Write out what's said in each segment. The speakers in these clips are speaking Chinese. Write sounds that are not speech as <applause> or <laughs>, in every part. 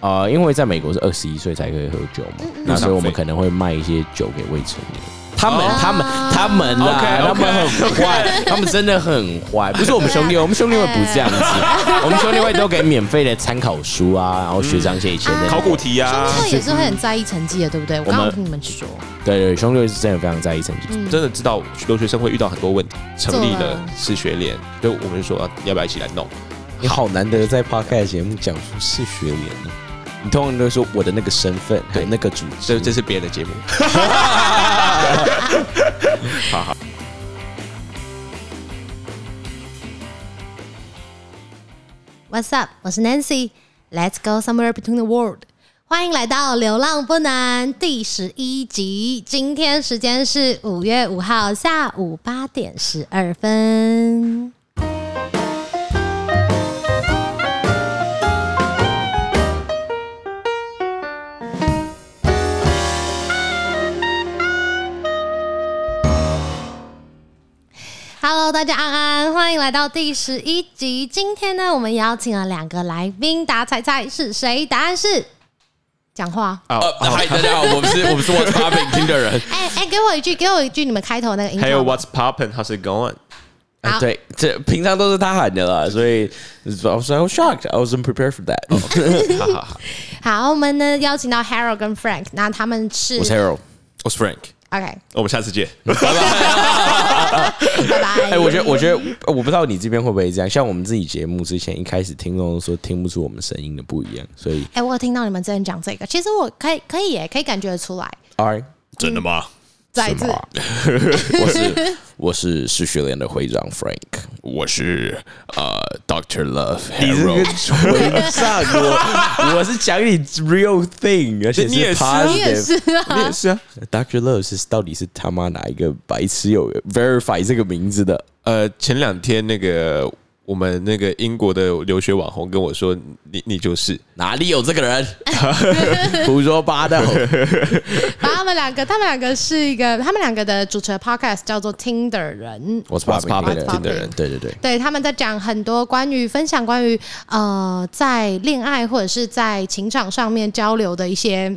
啊、因为在美国是二十一岁才可以喝酒嘛，那所以我们可能会卖一些酒给未成年。他们、哦他们、他们啊 OK，OK 他们很坏，他们真的很坏。不是我们兄弟，我们兄弟会不这样子，<laughs> 我们兄弟会都给免费的参考书啊，然后学长姐以前的考古题啊兄，弟会也是会很在意成绩的，对不对？我刚刚有听你们说，对对，兄弟会是真的非常在意成绩。嗯真的知道留学生会遇到很多问题，成立了是学联，就我们就说要不要一起来弄？你好难得在 podcast 节目讲出是学联呢，你通常都会说我的那个身份，对那个组织，这这是别人的节目。<laughs> 好好，What's up？我是 Nancy。Let's go somewhere between the world。欢迎来到《流浪不难》第十一集。今天时间是五月五号下午八点十二分。大家安安，欢迎来到第十一集。今天呢，我们邀请了两个来宾，大家猜猜是谁？答案是讲话。哦，呃嗨，大家好，<laughs> 我们是我们是 What's Popping 听的人。<laughs> 哎、哎、给我一句，给我一句你们开头那个音。还有 What's Popping，How's it going？啊，对，这平常都是他喊的啦，所以 I was so shocked, I wasn't prepared for that。好好好，<laughs> 好，我们呢邀请到 Harold 跟 Frank，那他们是我是 Harold。我是 Frank，OK，我们下次见。<laughs> 拜拜。哎，我觉得，我觉得，我不知道你这边会不会这样。像我们自己节目之前一开始听众都说听不出我们声音的不一样，所以哎、我有听到你们之前讲这个，其实我可以可以耶，可以感觉得出来。，all right，真的吗？再一次，<laughs> 我是我是是学联的会长 Frank，我是呃 Doctor Love 你这个。会长，我我是讲你 real thing，而且你也是啊你也 positive。是啊。你也是啊。Doctor Love 是到底是他妈哪一个白痴有 verify 这个名字的？呃，前两天那个我们那个英国的留学网红跟我说，你你就是哪里有这个人？<laughs> 胡说八道！<laughs> 把他们两个，他们两个是一个，他们两个的主持的 podcast 叫做《听的人》。我是 What's popping poppin' 听的人，对对对。对，他们在讲很多关于分享关于呃在恋爱或者是在情场上面交流的一些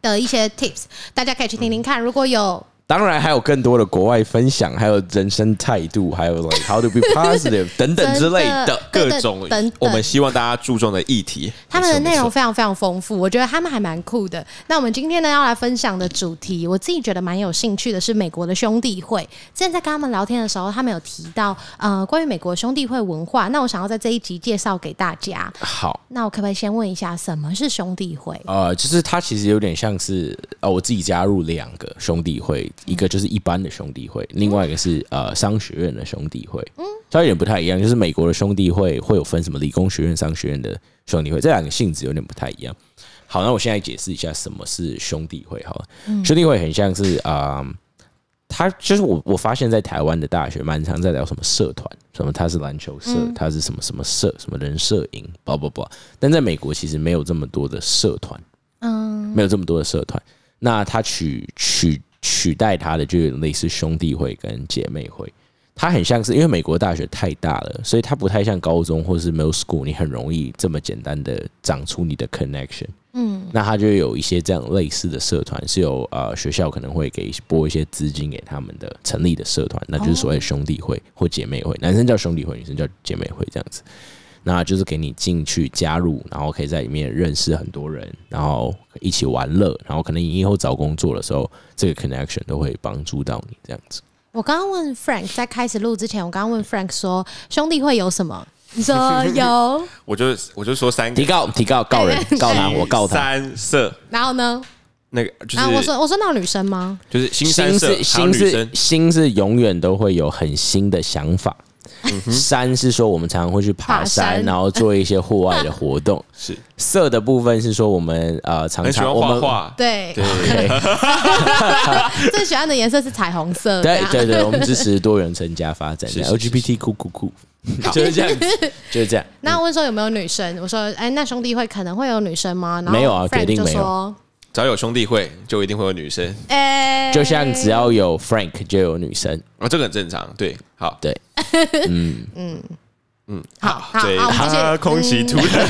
的一些 tips，大家可以去听听看。如果有当然还有更多的国外分享，还有人生态度，还有 like how to be positive <laughs> 等等之类的。各种等等我们希望大家注重的议题。他们的内容非常非常丰富，我觉得他们还蛮酷的。那我们今天呢要来分享的主题，我自己觉得蛮有兴趣的，是美国的兄弟会。之前在跟他们聊天的时候，他们有提到呃关于美国兄弟会文化，那我想要在这一集介绍给大家。好，那我可不可以先问一下，什么是兄弟会？呃，就是它其实有点像是呃，我自己加入两个兄弟会，一个就是一般的兄弟会，另外一个是呃商学院的兄弟会，嗯，稍微有点不太一样。就是美国的兄弟会会有分什么理工学院、商学院的兄弟会，这两个性质有点不太一样。好，那我现在解释一下什么是兄弟会。好了，兄弟会很像是啊。呃他就是我，我发现在台湾的大学蛮常在聊什么社团，什么他是篮球社，他是什么什么社，什么人社营，不不不。但在美国其实没有这么多的社团，嗯，没有这么多的社团。那他取取取代他的就有类似兄弟会跟姐妹会，它很像是因为美国大学太大了，所以它不太像高中或是 middle school，你很容易这么简单的长出你的 connection。嗯，那它就有一些这样类似的社团，是有呃学校可能会给拨一些资金给他们的成立的社团，那就是所谓的兄弟会或姐妹会，男生叫兄弟会，女生叫姐妹会这样子。那就是给你进去加入，然后可以在里面认识很多人，然后一起玩乐，然后可能你以后找工作的时候，这个 connection 都会帮助到你这样子。我刚刚问 Frank，在开始录之前，我刚刚问 Frank 说兄弟会有什么？你说有，<laughs> 我就我就说三个提告提告告人 <laughs> 告他，我告他。三色然后呢？那个就然后我说我说那有女生吗？就是新三心色是心是心是永远都会有很新的想法。山是说我们常常会去爬爬山，然后做一些户外的活动。<laughs> 是色的部分是说我们呃常常我们画画，对，对，<laughs> 最喜欢的颜色是彩虹色。对对对，我们支持多元成家发展 LGBT 酷酷酷，<laughs> 就是这样子，就是这样。那问说有没有女生？我说，哎，那兄弟会可能会有女生吗？然后没有啊铁定没有说，只要有兄弟会，就一定会有女生。哎，就像只要有 Frank 就有女生，啊，这个很正常。对，好，对，<laughs> 嗯。嗯，好好对，好我们继续。哈空气突然，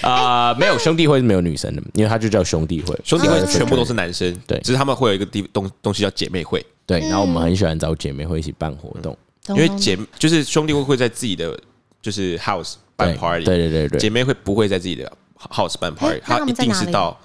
啊、<laughs> 没有兄弟会是没有女生的，因为它就叫兄弟会。兄弟会呃全部都是男生，对。只是他们会有一个地东东西叫姐妹会，对，然后我们很喜欢找姐妹会一起办活动，因为姐就是兄弟会会在自己的就是 house 办对 party，对对对对。姐妹会不会在自己的 house 办 party，那他一定是到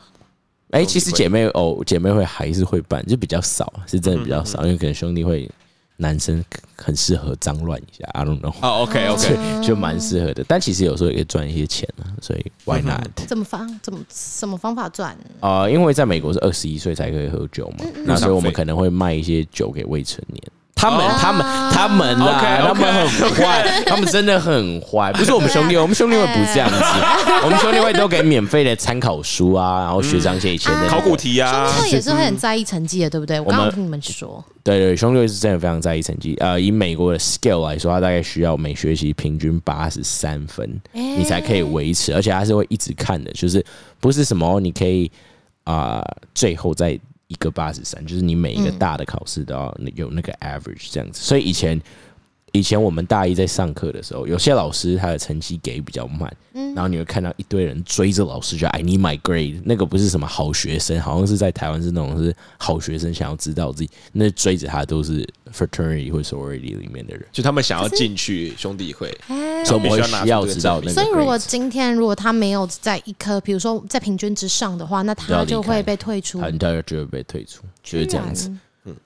哎、兄弟会其实姐妹哦，姐妹会还是会办，就比较少，是真的比较少，因为可能兄弟会男生很适合脏乱一下，I don't know，哦，OK OK，<laughs> 就蛮适合的。但其实有时候也可以赚一些钱啊，所以 why not？怎么方怎么什么方法赚？啊、因为在美国是二十一岁才可以喝酒嘛，那所以我们可能会卖一些酒给未成年。他们、他们、他们啦他们很坏，<laughs> 他们真的很坏。不是我们兄弟，我们兄弟会不这样子，<laughs> 我们兄弟会都给免费的参考书啊，然后学长写以前的 <laughs> 考古题兄啊弟，会也是会很在意成绩的，对不对？我刚刚们听你们说，对对，兄弟会是真的非常在意成绩。呃，以美国的 scale 来说，他大概需要每学期平均八十三分，你才可以维持，而且他是会一直看的，就是不是什么你可以啊、最后再一个八十三，就是你每一个大的考试都要有那个 average 这样子。所以以前以前我们大一在上课的时候，有些老师他的成绩给比较慢，然后你会看到一堆人追着老师就 I need my grade，那个不是什么好学生，好像是在台湾是那种是好学生想要知道自己，那追着他都是 fraternity 或 sorority 里面的人，就他们想要进去兄弟会，哎。所以需要知道那个所以如果今天如果他没有在一科，比如说在平均之上的话，那他就会被退出。很大就会被退出，就是这样子，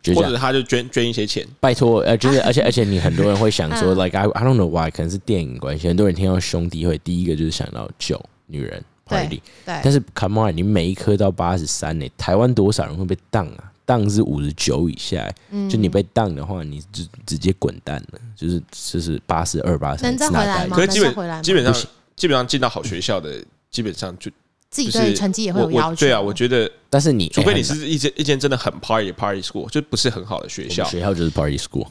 就或者。他就捐捐一些钱，拜托，呃，就是 <laughs> 而且而且你很多人会想说，like I I don't know why，可能是电影关系，很多人听到兄弟会，第一个就是想到酒、女人、party，对但是 come on，你每一科到八十三呢，台湾多少人会被当啊？当是五十九以下、嗯。就你被当的话，你就直接滚蛋了，就是就是八十二、八十能再回来吗？可是基能再回来吗？本基本上基本上进到好学校的，基本上就自己就是对成绩也会有要求。对啊，我觉得但是你除非你是一间一间真的很 party party school，就不是很好的学校。学校就是 party school，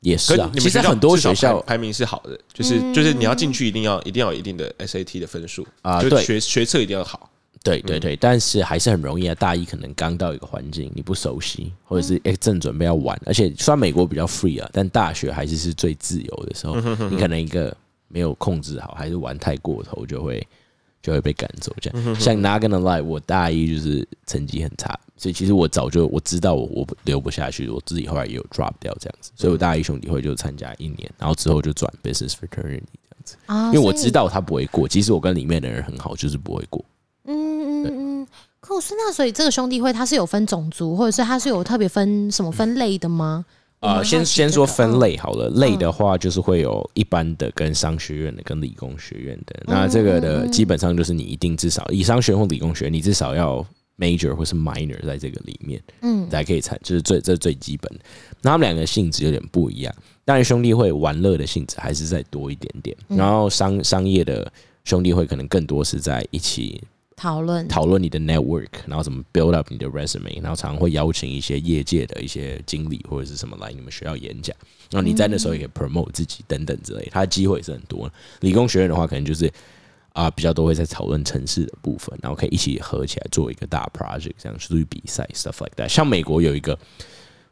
也是啊。其实很多学校排排名是好的，就是就是你要进去一定要一定要有一定的 SAT 的分数啊对学学测一定要好。嗯对对对，但是还是很容易啊。大一可能刚到一个环境，你不熟悉，或者是正准备要玩，而且虽然美国比较 free 啊，但大学还是是最自由的时候，嗯你可能一个没有控制好，还是玩太过头，就会就会被赶走。这嗯样，像 Not gonna lie，我大一就是成绩很差，所以其实我早就我知道我我留不下去，我自己后来也有 drop 掉这样子，所以我大一兄弟会就参加一年，然后之后就转 business fraternity 这样子，啊，因为我知道他不会过，即使我跟里面的人很好，就是不会过。嗯嗯嗯。可是那所以这个兄弟会它是有分种族，或者是它是有特别分什么分类的吗？我啊、先先说分嗯。类好了，类的话就是会有一般的跟商学院的跟理工学院的。那这个的基本上就是你一定至少以商学院或理工学院，你至少要 major 或是 minor 在这个里面，嗯。才可以参，就是最这最基本的。那他们两个性质有点不一样，当然兄弟会玩乐的性质还是再多一点点，然后商商业的兄弟会可能更多是在一起讨论讨论你的 network，然后怎么 build up 你的 resume，然后常常会邀请一些业界的一些经理或者是什么来你们学校演讲，然后你在那时候也可以 promote 自己等等之类，它的机会是很多。理工学院的话，可能就是啊、比较多会在讨论城市的部分，然后可以一起合起来做一个大 project，这样出去比赛 stuff like that。像美国有一个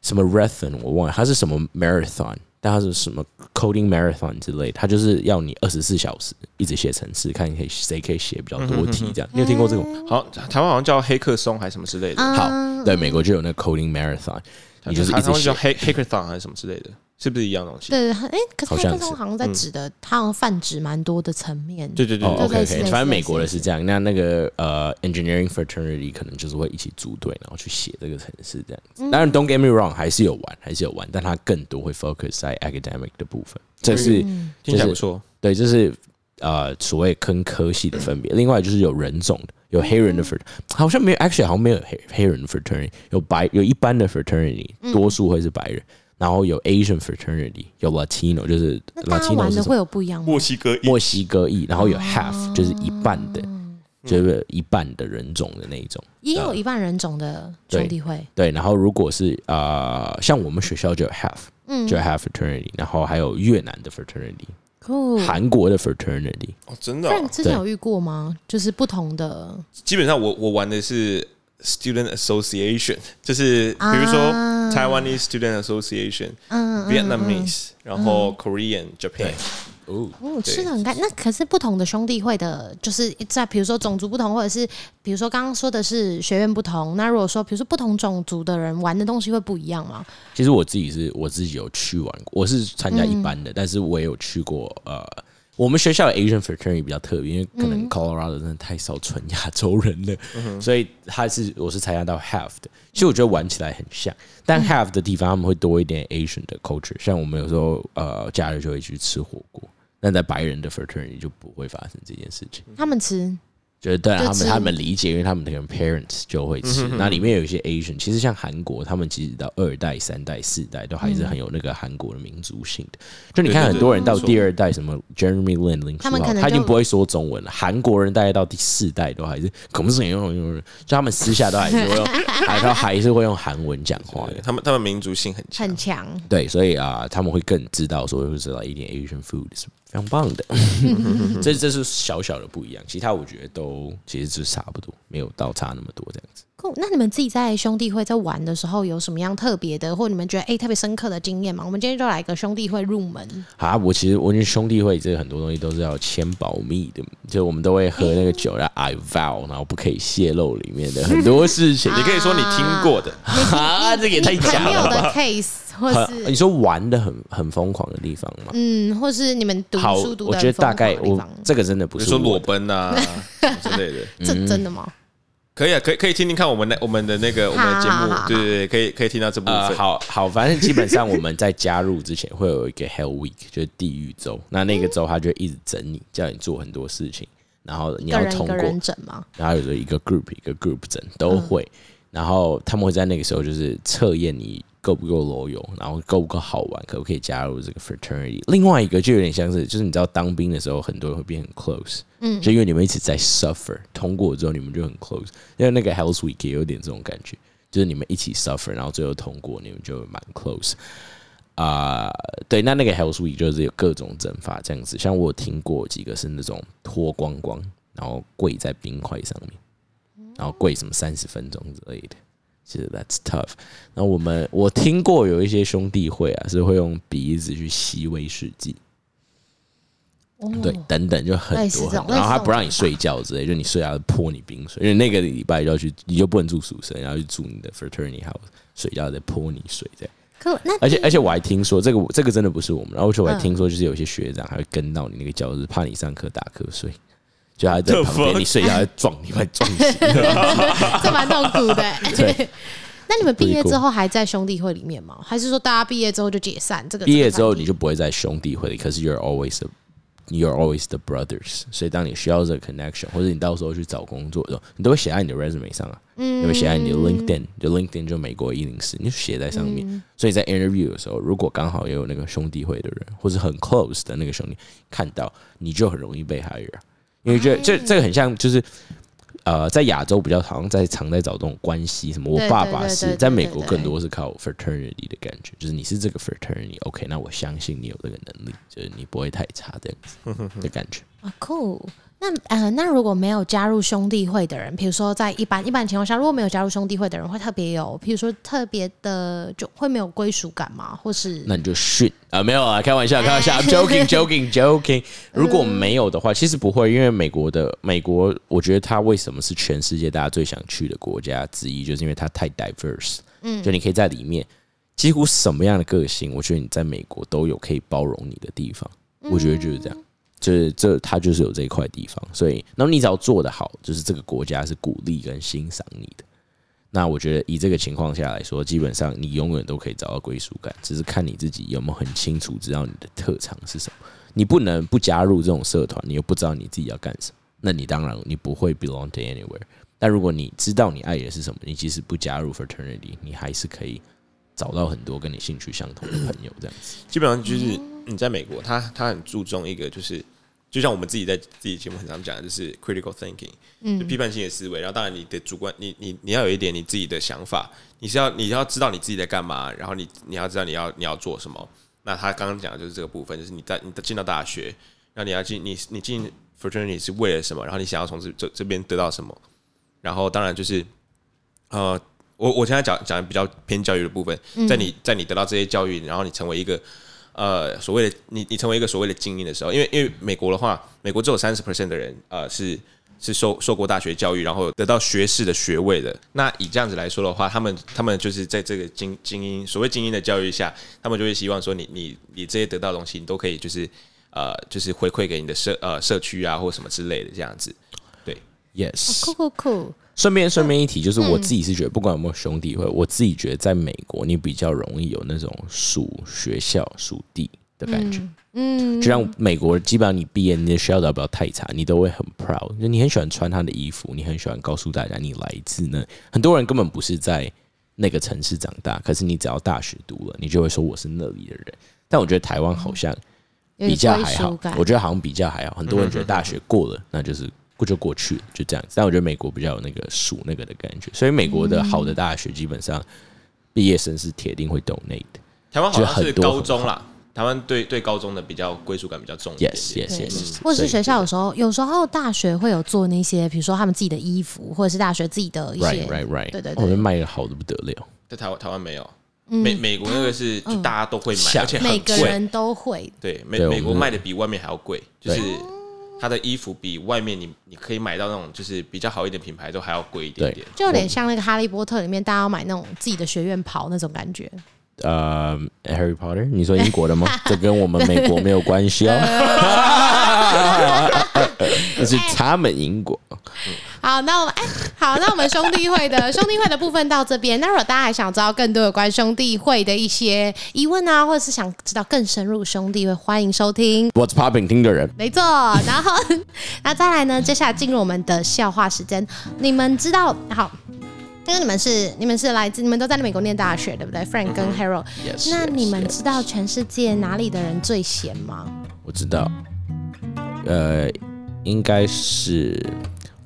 什么 marathon，我忘了它是什么 marathon。但它是什么 coding marathon 之类，它就是要你二十四小时一直写程式，看你可以谁可以写比较多题这样。你有听过这种？好，台湾好像叫黑客松还是什么之类的，啊好，对，美国就有那个 coding marathon，你就是一直写台湾叫。黑 hackathon 还是什么之类的，是不是一样的东西？对，哎，可是好像是黑客松好像在指的，它好像泛指蛮多的层面。哦对对对对，OK 类似 OK，类似反正美国的是这样。那那个呃，engineering fraternity 可能就是会一起组队，然后去写这个程式这样子。嗯当然，don't get me wrong，还是有玩，还是有玩，但它更多会 focus 在 academic 的部分。这是嗯听起来不错。对，这是呃所谓跟科系的分别。另外就是有人种的，有黑人的 fraternity，好像没有，actually 好像没有黑黑人的 fraternity，有白有一般的 fraternity，多数会是白人。然后有 Asian fraternity，有 Latino，就是那大家 Latino 是什么？玩的会有不一样吗？西哥墨西哥裔，然后有 half、哦就是一半的，就是一半的人种的那一种。也有一半人种的兄弟会，对，然后如果是呃，像我们学校就有 half，嗯。就有 half fraternity，然后还有越南的 fraternity，酷。韩国的 fraternity，哦，真的哦、Frank 之前有遇过吗？就是不同的，基本上我我玩的是 student association，就是比如说、啊 Taiwanese Student Association、嗯 Vietnamese，然后 Korean、Japan。哦，哦，吃的很干。那可是不同的兄弟会的，就是在比如说种族不同，或者是比如说刚刚说的是学院不同。那如果说比如说不同种族的人玩的东西会不一样吗？其实我自己是我自己有去玩过，我是参加一般的，但是我也有去过呃。我们学校的 Asian fraternity 比较特别，因为可能 Colorado 真的太少纯亚洲人了，所以他是我是参加到 Half 的。其实我觉得玩起来很像，但 Half 的地方他们会多一点 Asian 的 culture，像我们有时候呃假日就会去吃火锅，但在白人的 fraternity 就不会发生这件事情。他们吃就是对啊他们他们理解，因为他们的 parents 就会吃。那里面有一些 Asian，其实像韩国，他们其实到二代、三代、四代都还是很有那个韩国的民族性的。就你看，很多人到第二代，什么 Jeremy Lin 林书豪，他们可能他已经不会说中文了。韩国人大概到第四代都还是，可不是用用，就他们私下都还是会用，还他还是会用韩文讲话的。他们他们民族性很强很。强，对，所以啊、他们会更知道说，就是来一点 Asian food 是非常棒的。<laughs> 这这是小小的不一样，其他我觉得都其实是差不多，没有到差那么多这样子。酷。那你们自己在兄弟会在玩的时候有什么样特别的，或你们觉得哎、特别深刻的经验吗？我们今天就来个兄弟会入门。啊，我其实我觉得兄弟会这个很多东西都是要签保密的，就我们都会喝那个酒，然后 I vow，然后不可以泄露里面的很多事情。<laughs> 你可以说你听过的，<laughs> 啊，这个也太假的了吧！case，或是，你是说玩的很很疯狂的地方吗？嗯，或是你们读好，书读的我觉得大概我地方，这个真的不比如说裸奔啊 <laughs> 之类的，这真的吗？可以啊，可以可以听听看我们那我们的那个我们的节目。好好好，对对对，可以可以听到这部呃，好好，反正基本上我们在加入之前会有一个 Hell Week，就是地狱周。那那个周他就一直整你，叫你做很多事情，然后你要通过，人整吗？然后有时候一个 group 一个 group 整都会，然后他们会在那个时候就是测验你够不够 loyal，然后够不够好玩，可不可以加入这个 fraternity。另外一个就有点像是，就是你知道当兵的时候，很多人会变很 close，嗯，就因为你们一直在 suffer，通过之后你们就很 close，因为那个 Hell's Week 也有点这种感觉，就是你们一起 suffer，然后最后通过，你们就蛮 close。啊、对，那那个 Hell's Week 就是有各种整法这样子，像我有听过几个是那种脱光光，然后跪在冰块上面，然后跪什么三十分钟之类的，其实 that's tough。然后我们我听过有一些兄弟会啊，是会用鼻子去吸威士忌，哦对，等等就很多很多，然后他不让你睡觉之类，就你睡觉泼你冰水，因为那个礼拜就要去，你就不能住宿舍，然后去住你的 fraternity house 睡觉再泼你水这样。可那而且而且我还听说这个这个真的不是我们，然后而且我还嗯听说就是有些学长还会跟到你那个教室，怕你上课打瞌睡，就还在旁边你睡觉还撞你，快撞醒。<laughs> 这蛮痛苦的。对那你们毕业之后还在兄弟会里面吗？还是说大家毕业之后就解散？这个毕业之后你就不会在兄弟会里，可是 you're always a, you're always the brothers。所以当你需要这个 connection，或者你到时候去找工作的时候，你都会写在你的 resume 上啊，你会写在你的 LinkedIn，就 LinkedIn 就美国一零四，你就写在上面。所以在 interview 的时候，如果刚好也有那个兄弟会的人，或者很 close 的那个兄弟看到，你就很容易被 hire 啊。因为这这这个很像，就是呃，在亚洲比较好像在常在找这种关系，什么我爸爸是在美国更多是靠 fraternity 的感觉，就是你是这个 fraternity，OK，、那我相信你有这个能力，就是你不会太差这样子的感觉。<laughs> 啊酷。那呃，那如果没有加入兄弟会的人，比如说在一般一般情况下，如果没有加入兄弟会的人，会特别有，比如说特别的就会没有归属感吗？或是那你就训啊，没有啊，开玩笑，<laughs> 开玩笑，I'm，joking joking joking。如果没有的话，其实不会，因为美国的美国，我觉得它为什么是全世界大家最想去的国家之一，就是因为它太 diverse。嗯，就你可以在里面几乎什么样的个性，我觉得你在美国都有可以包容你的地方。我觉得就是这样。就是这，它就是有这一块地方，所以，然后你只要做得好，就是这个国家是鼓励跟欣赏你的。那我觉得以这个情况下来说，基本上你永远都可以找到归属感，只是看你自己有没有很清楚知道你的特长是什么。你不能不加入这种社团，你又不知道你自己要干什么，那你当然你不会 belong to anywhere。但如果你知道你爱的是什么，你即使不加入 fraternity，你还是可以找到很多跟你兴趣相同的朋友。这样子，基本上就是你在美国，他他很注重一个就是。就像我们自己在自己节目很常讲的，就是 critical thinking，嗯，就批判性的思维。然后当然你的主观，你你你要有一点你自己的想法，你是要你要知道你自己在干嘛，然后你你要知道你要你要做什么。那他刚刚讲的就是这个部分，就是你在你进到大学，然后你要进你你进 fraternity 是为了什么，然后你想要从这这这边得到什么。然后当然就是呃，我我现在讲讲的比较偏教育的部分，在你在你得到这些教育，然后你成为一个呃所谓的你你成为一个所谓的精英的时候，因为因为美国的话，美国只有三十 percent 的人呃是是受受过大学教育，然后得到学士的学位的。那以这样子来说的话，他们他们就是在这个精精英所谓精英的教育下，他们就会希望说你你你这些得到的东西，你都可以就是呃就是回馈给你的社呃社区啊或什么之类的这样子。对，Yes，酷酷酷，顺便顺便一提，就是我自己是觉得，不管有没有兄弟会，我自己觉得在美国，你比较容易有那种属学校、属地的感觉。嗯，就像美国，基本上你毕业，你的学校只要不要太差，你都会很 proud，就你很喜欢穿他的衣服，你很喜欢告诉大家你来自那。很多人根本不是在那个城市长大，可是你只要大学读了，你就会说我是那里的人。但我觉得台湾好像比较还好我觉得好像比较还好。很多人觉得大学过了，那就是过就过去，就这样子。但我觉得美国比较有那个数那个的感觉，所以美国的好的大学基本上毕业生是铁定会 donate 的。台湾好像是高中啦，台湾对对高中的比较归属感比较重一点 Yes, 点。yes, yes。或者是学校有所时候，有时候大学会有做那些，比如说他们自己的衣服，或者是大学自己的一些 right, right, right。对对我们对，卖的好的不得了。在台湾台湾没有，美美国那个是就大家都会买，像而且很。每个人都会。对，美美国卖的比外面还要贵，就是它的衣服比外面你你可以买到那种就是比较好一点品牌都还要贵一点点。就有点像那个《哈利波特》里面大家要买那种自己的学院袍那种感觉。呃，Harry Potter，你说英国的吗？<laughs> 这跟我们美国没有关系哦，<laughs> <laughs> 那是他们英国。好，那我们哎，好，那我们兄弟会的兄弟会的部分到这边。那如果大家还想知道更多有关兄弟会的一些疑问啊，或者是想知道更深入兄弟会，欢迎收听。What's popping？听的人没错，然后那再来呢？接下来进入我们的笑话时间。你们知道好？因为你们是你们是来自你们都在美国念大学，对不对？Frank 跟 Harold，、那你们知道全世界哪里的人最闲吗？我知道，呃，应该是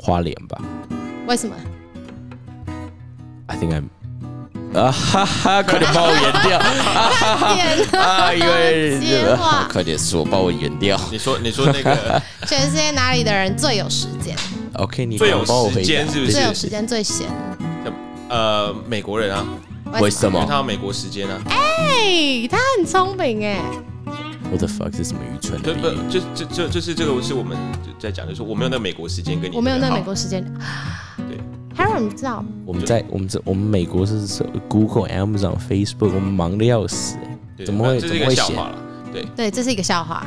花莲吧为什么？？I think I'm。<laughs> 啊哈哈！快点帮我演掉点 <laughs> 啊！因为接话 <laughs> 快点说，帮我演掉。你说你说那个全世界哪里的人最有时间？OK，你最有时间是不是最有时间最闲？呃美国人啊，为什么因为他有美国时间啊，哎，他很聪明哎。？What the fuck？是什么愚蠢的就不比喻？就就就就是这个是我们在讲，就是我没有那美国时间跟你我没有那好美国时间。对 Harold，你知道我们在我们这我们美国是是 Google、Amazon、Facebook，我们忙的要死、欸，怎么会怎么会写个笑话了？对，对，这是一个笑话。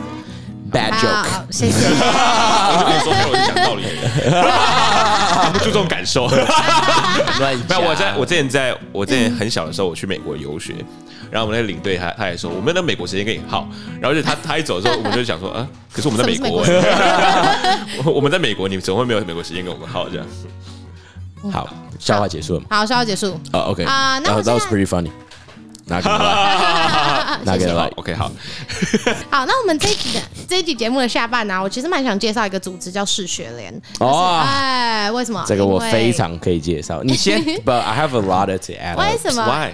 bad joke？好谢谢。<laughs> 我就跟你说，我是讲道理的，不注重感受。乱 <laughs> 没有，我在我之前在我之前很小的时候，我去美国游学，然后我们那个领队他他也说，我们的美国时间跟你耗，然后就他他一走的时候，我们就想说，啊，可是我们在美国，我 <laughs> 我们在美国，你怎么会没有美国时间跟我们耗这样？好，笑话结束了吗？好，笑话结束。哦，OK，啊那我 that was pretty funny。拿给来，拿给好来。，OK，好，好，那我们这一集的这一集节目的下半呢、我其实蛮想介绍一个组织叫世学联。哦哎，为什么？这个我非常可以介绍。你先，<laughs> But I have a lot to add. 为什么 Why？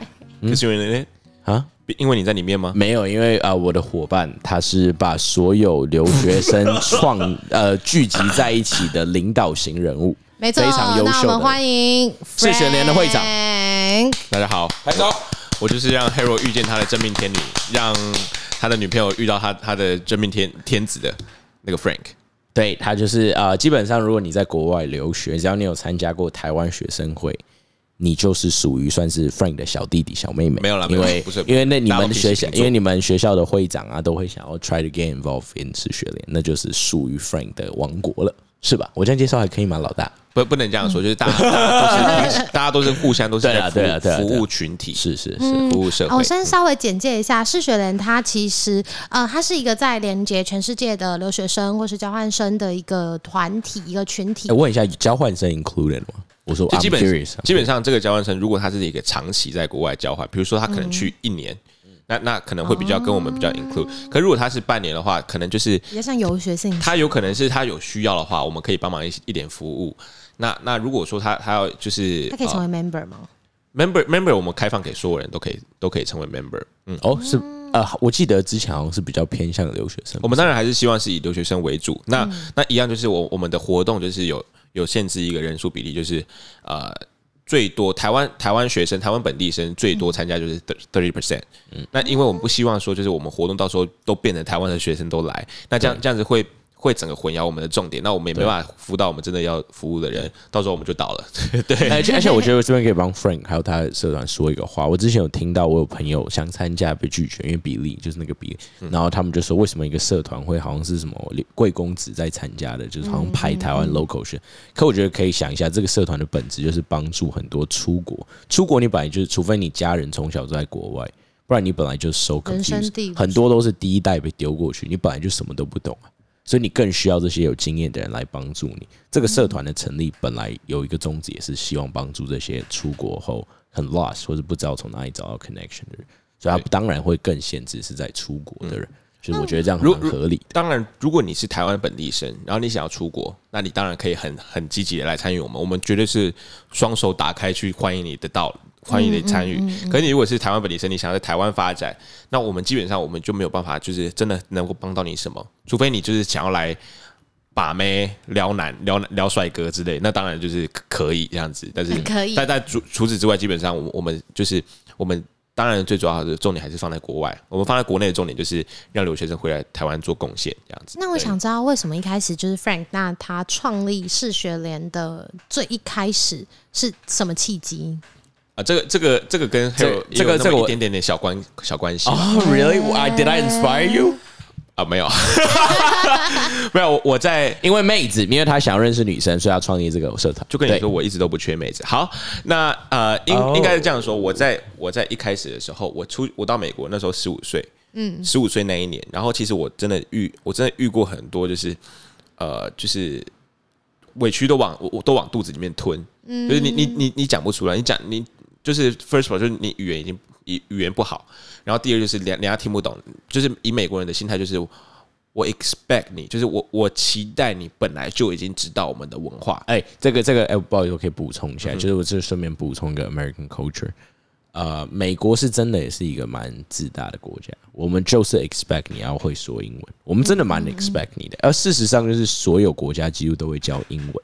可是因为啊？因为你在里面吗？没有，因为啊、呃我的伙伴他是把所有留学生创呃 <laughs> 聚集在一起的领导型人物，没错，非常优那我们秀的。欢迎谢学联的会长大家好，拍手。我就是让 Hero 遇见他的真命天女，让他的女朋友遇到他他的真命天天子的那个 Frank。对他就是呃，基本上如果你在国外留学，只要你有参加过台湾学生会，你就是属于算是 Frank 的小弟弟小妹妹。没有啦因为不是因为那你们学校，因为你们学校的会长啊，都会想要 try to get involved in 世学联，那就是属于 Frank 的王国了，是吧？我这样介绍还可以吗，老大？不不能这样说，就是大家都是 <laughs> 大家都是互相都是对啊在服对啊服务群体，是是是，服务社会我。先稍微简介一下世学联，它其实呃，它是一个在连接全世界的留学生或是交换生的一个团体、一个群体哎。问一下，交换生 included 吗？我说就基本。基本上这个交换生，如果他是一个长期在国外交换，比如说他可能去一年，那那可能会比较跟我们比较 include。可如果他是半年的话，可能就是比较像游学性质。他有可能是他有需要的话，我们可以帮忙一一点服务。那那如果说他他要就是他可以成为呃 member 吗？member member，我们开放给所有人都可以都可以成为 member。嗯，哦，是呃，我记得之前好像是比较偏向留学生我。们当然还是希望是以留学生为主。那、那一样就是我我们的活动就是有有限制一个人数比例，就是呃最多台湾台湾学生、台湾本地生最多参加就是 thirty percent。嗯，那因为我们不希望说，就是我们活动到时候都变成台湾的学生都来，那这样这样子会。会整个混淆我们的重点，那我们也没办法辅导我们真的要服务的人，到时候我们就倒了。<laughs> 对，而且而且我觉得这边可以帮 Frank 还有他的社团说一个话。我之前有听到，我有朋友想参加被拒绝，因为比例就是那个比例，然后他们就说为什么一个社团会好像是什么贵公子在参加的，就是好像排台湾 local 学。可我觉得可以想一下，这个社团的本质就是帮助很多出国，出国你本来就是，除非你家人从小都在国外，不然你本来就是收 confused，很多都是第一代被丢过去，你本来就什么都不懂啊。所以你更需要这些有经验的人来帮助你。这个社团的成立本来有一个宗旨，也是希望帮助这些出国后很 lost 或者不知道从哪里找到 connection 的人。所以他当然会更限制是在出国的人。所以我觉得这样很合理。当然，如果你是台湾本地生，然后你想要出国，那你当然可以很很积极的来参与我们。我们绝对是双手打开去欢迎你的到。欢迎你参与。可是你如果是台湾本地生，你想要在台湾发展，那我们基本上我们就没有办法，就是真的能够帮到你什么。除非你就是想要来把妹、撩男、撩撩帅哥之类，那当然就是可以这样子。但是可以，但但除除此之外，基本上我我们就是我们当然最主要的重点还是放在国外。我们放在国内的重点就是让留学生回来台湾做贡献这样子。那我想知道为什么一开始就是 Frank，那他创立视学联的最一开始是什么契机？啊，这个这个这个跟还有这个这个一点点点小关小关系啊？Really? I did I inspire you? 啊，没有，<laughs> 没有。我在因为妹子，因为他想要认识女生，所以要创立这个社团。就跟你说，我一直都不缺妹子。好，那呃，应应该是这样说。我在我在一开始的时候，我出我到美国那时候十五岁，嗯，十五岁那一年，然后其实我真的遇我真的遇过很多，就是呃，就是委屈都往我我都往肚子里面吞，嗯，就是你你你你讲不出来，你讲你。就是 first of all，就是你语言已经语语言不好，然后第二就是连人家听不懂，就是以美国人的心态，就是我 expect 你，就是我我期待你本来就已经知道我们的文化。哎，这个这个哎，不好意思，我可以补充一下，就是我这顺便补充一个 American culture。呃，美国是真的也是一个蛮自大的国家，我们就是 expect 你要会说英文，我们真的蛮 expect 你的，而事实上就是所有国家几乎都会教英文。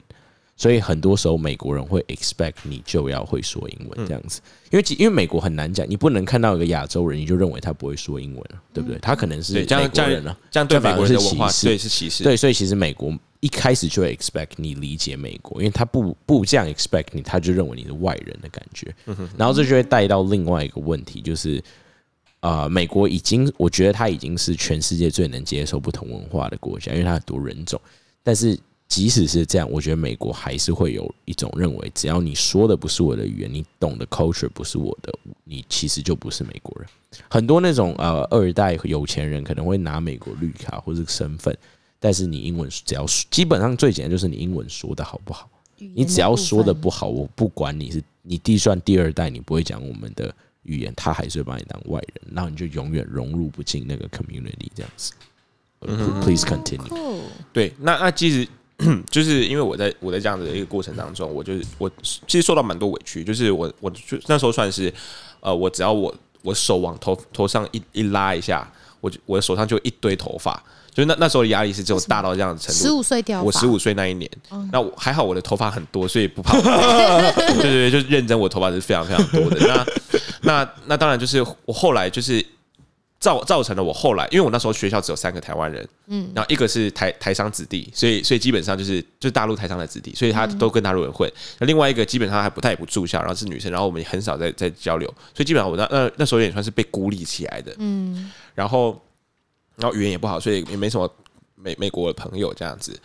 所以很多时候美国人会 expect 你就要会说英文这样子，因为因为美国很难讲，你不能看到一个亚洲人你就认为他不会说英文了，对不对？他可能是美国人了，这样对美国人的文化对是歧视。对，所以其实美国一开始就会 expect 你理解美国，因为他不不这样 expect 你，他就认为你是外人的感觉。然后这就会带到另外一个问题，就是啊，美国已经我觉得他已经是全世界最能接受不同文化的国家，因为它很多人种，但是。即使是这样，我觉得美国还是会有一种认为，只要你说的不是我的语言，你懂的 culture 不是我的，你其实就不是美国人。很多那种呃二代有钱人可能会拿美国绿卡或者身份，但是你英文只要基本上最简单就是你英文说的好不好，你只要说的不好，我不管你是你地算第二代，你不会讲我们的语言，他还是会把你当外人，然后你就永远融入不进那个 community 这样子。Please continue。对，那那其实。<clears throat> 就是因为我在我在这样子的一个过程当中，我就是我其实受到蛮多委屈。就是我我就那时候算是呃，我只要我我手往头头上一一拉一下，我我的手上就一堆头发。就是那那时候的压力是只有大到这样的程度。十五岁掉，我十五岁那一年，那我还好，我的头发很多，所以不怕。<laughs> 对对对，就认真，我头发是非常非常多的。那那那当然就是我后来就是。造造成了我后来，因为我那时候学校只有三个台湾人，嗯，然后一个是台台商子弟，所以所以基本上就是就是大陆台商的子弟，所以他都跟大陆人混。那另外一个基本上还不太也不住校，然后是女生，然后我们也很少在在交流，所以基本上我那那那时候也算是被孤立起来的，嗯，然后然后语言也不好，所以也没什么美美国的朋友这样子，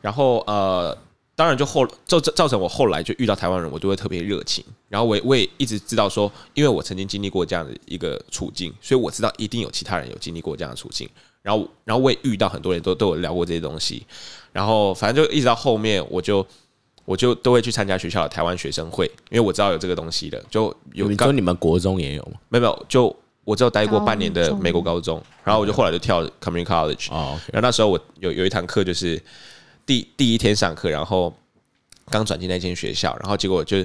然后呃。当然，就后造造成我后来就遇到台湾人，我就会特别热情。然后我我也一直知道说，因为我曾经经历过这样的一个处境，所以我知道一定有其他人有经历过这样的处境。然后，然后我也遇到很多人都都有聊过这些东西。然后，反正就一直到后面，我就我就都会去参加学校的台湾学生会，因为我知道有这个东西的。就有你说你们国中也有吗？没有，没有。就我只有待过半年的美国高中，然后我就后来就跳 community college。哦，然后那时候我有有一堂课就是。第第一天上课，然后刚转进那间学校，然后结果就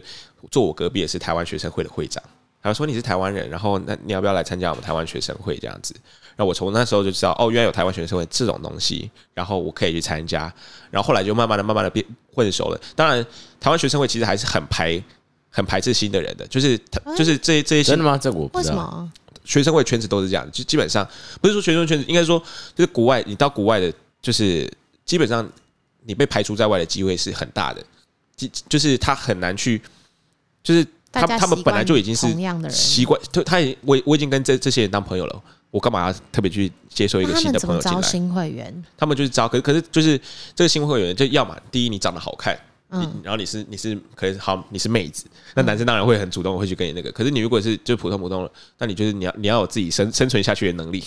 坐我隔壁的是台湾学生会的会长，他说你是台湾人，然后那你要不要来参加我们台湾学生会这样子？然后我从那时候就知道，哦，原来有台湾学生会这种东西，然后我可以去参加。然后后来就慢慢的、慢慢的变混熟了。当然，台湾学生会其实还是很排很排斥新的人的，就是他就是这这些真的吗？这我不为知道。什么？学生会圈子都是这样，就基本上不是说学生圈子，应该说就是国外，你到国外的，就是基本上你被排除在外的机会是很大的，就就是他很难去，就是他他们本来就已经是习惯同样的人习惯，就他已我我已经跟这这些人当朋友了，我干嘛要特别去接受一个新的朋友进来？新会员？他们就是招，可是可是就是这个新会员，就要么第一你长得好看，嗯然后你是你是可能好你是妹子，那男生当然会很主动会去跟你那个，可是你如果是就普通普通的，那你就是你要你要有自己生生存下去的能力。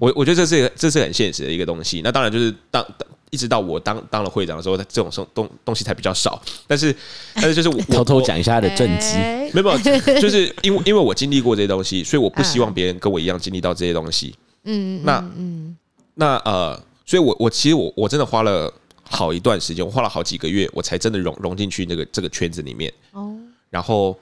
我我觉得这是这是很现实的一个东西。那当然就是当当一直到我当当了会长的时候，这种东东东西才比较少。但是但是就是 <laughs> 我偷偷讲一下他的政绩，哎没有，没有就是因为因为我经历过这些东西，所以我不希望别人跟我一样经历到这些东西。嗯，那嗯那呃，所以我我其实我我真的花了好一段时间，我花了好几个月，我才真的融融进去那个这个圈子里面。哦，然后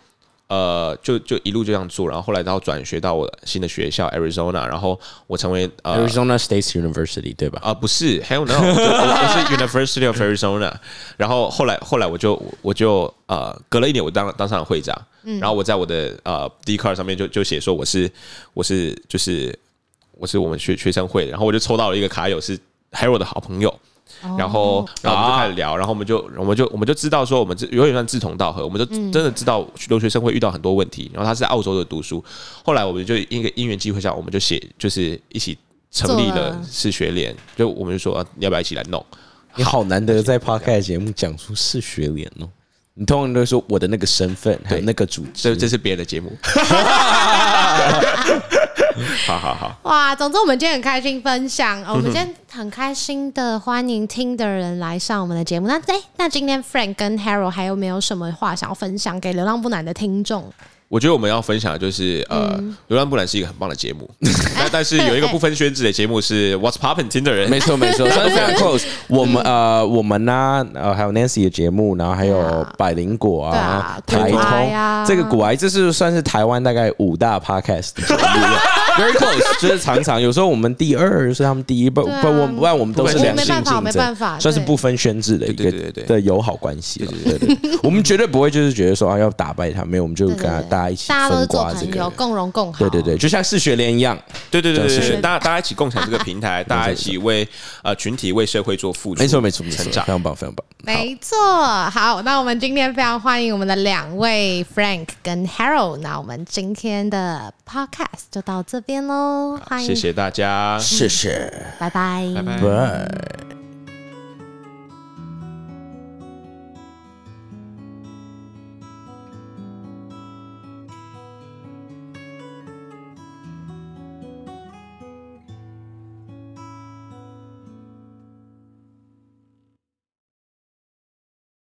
呃，就就一路就这样做，然后后来到转学到我新的学校 Arizona，然后我成为呃 Arizona State University 对吧？啊、不是，Hell no，我我是 University of Arizona，<laughs> 然后后来后来我就我就呃隔了一年我当当上了会长，然后我在我的呃 D card 上面就就写说我是我是就是我是我们学学生会的，然后我就抽到了一个卡友是 Harold 的好朋友。然后，然后我们就开始聊，然后我们就，我们就，我们就知道说，我们这有点算志同道合，我们就真的知道留学生会遇到很多问题。然后他是在澳洲的读书，后来我们就因个因缘机会下，我们就写，就是一起成立了是学联，就我们就说、啊你要不要一起来弄？你好难得在 podcast 节目讲出是学联哦。你通常都说我的那个身份，还有对那个组织，这这是别人的节目。<laughs> <laughs> 好好好，哇，总之我们今天很开心分享，呃我们今天很开心的欢迎听的人来上我们的节目。那哎，那今天 Frank 跟 Harold 还有没有什么话想要分享给流浪不难的听众？我觉得我们要分享的就是呃，流浪不难是一个很棒的节目，<laughs> 但但是有一个不分宣制的节目是 What's Poppin' 听的人，没错没错，<laughs> 算是非常 close。我们呃我们呢呃还有 Nancy 的节目，然后还有百灵果啊啊、台通，这个古癌这是算是台湾大概五大 podcast 的节目，very close，<laughs> 就是常常有时候我们第二是他们第一，不不我不然我们都是我良性没办法竞没办法争，算是不分宣制的一个对对对对的友好关系了。对对对，<laughs> 我们绝对不会就是觉得说啊要打败他，没有，我们就跟他大家一起大家都是分瓜这做朋友，个。共荣共好。对对对，就像是学联一样，对对对对对，就是大家大家一起共享这个平台，<laughs> 大家一起为呃群体为社会做付出，没错没错没错，成长非。常棒非常棒。没错，好，那我们今天非常欢迎我们的两位 Frank 跟 Harold，那我们今天的 Podcast 就到这边喽，欢迎，谢，谢大家，谢谢，拜拜，拜拜。拜。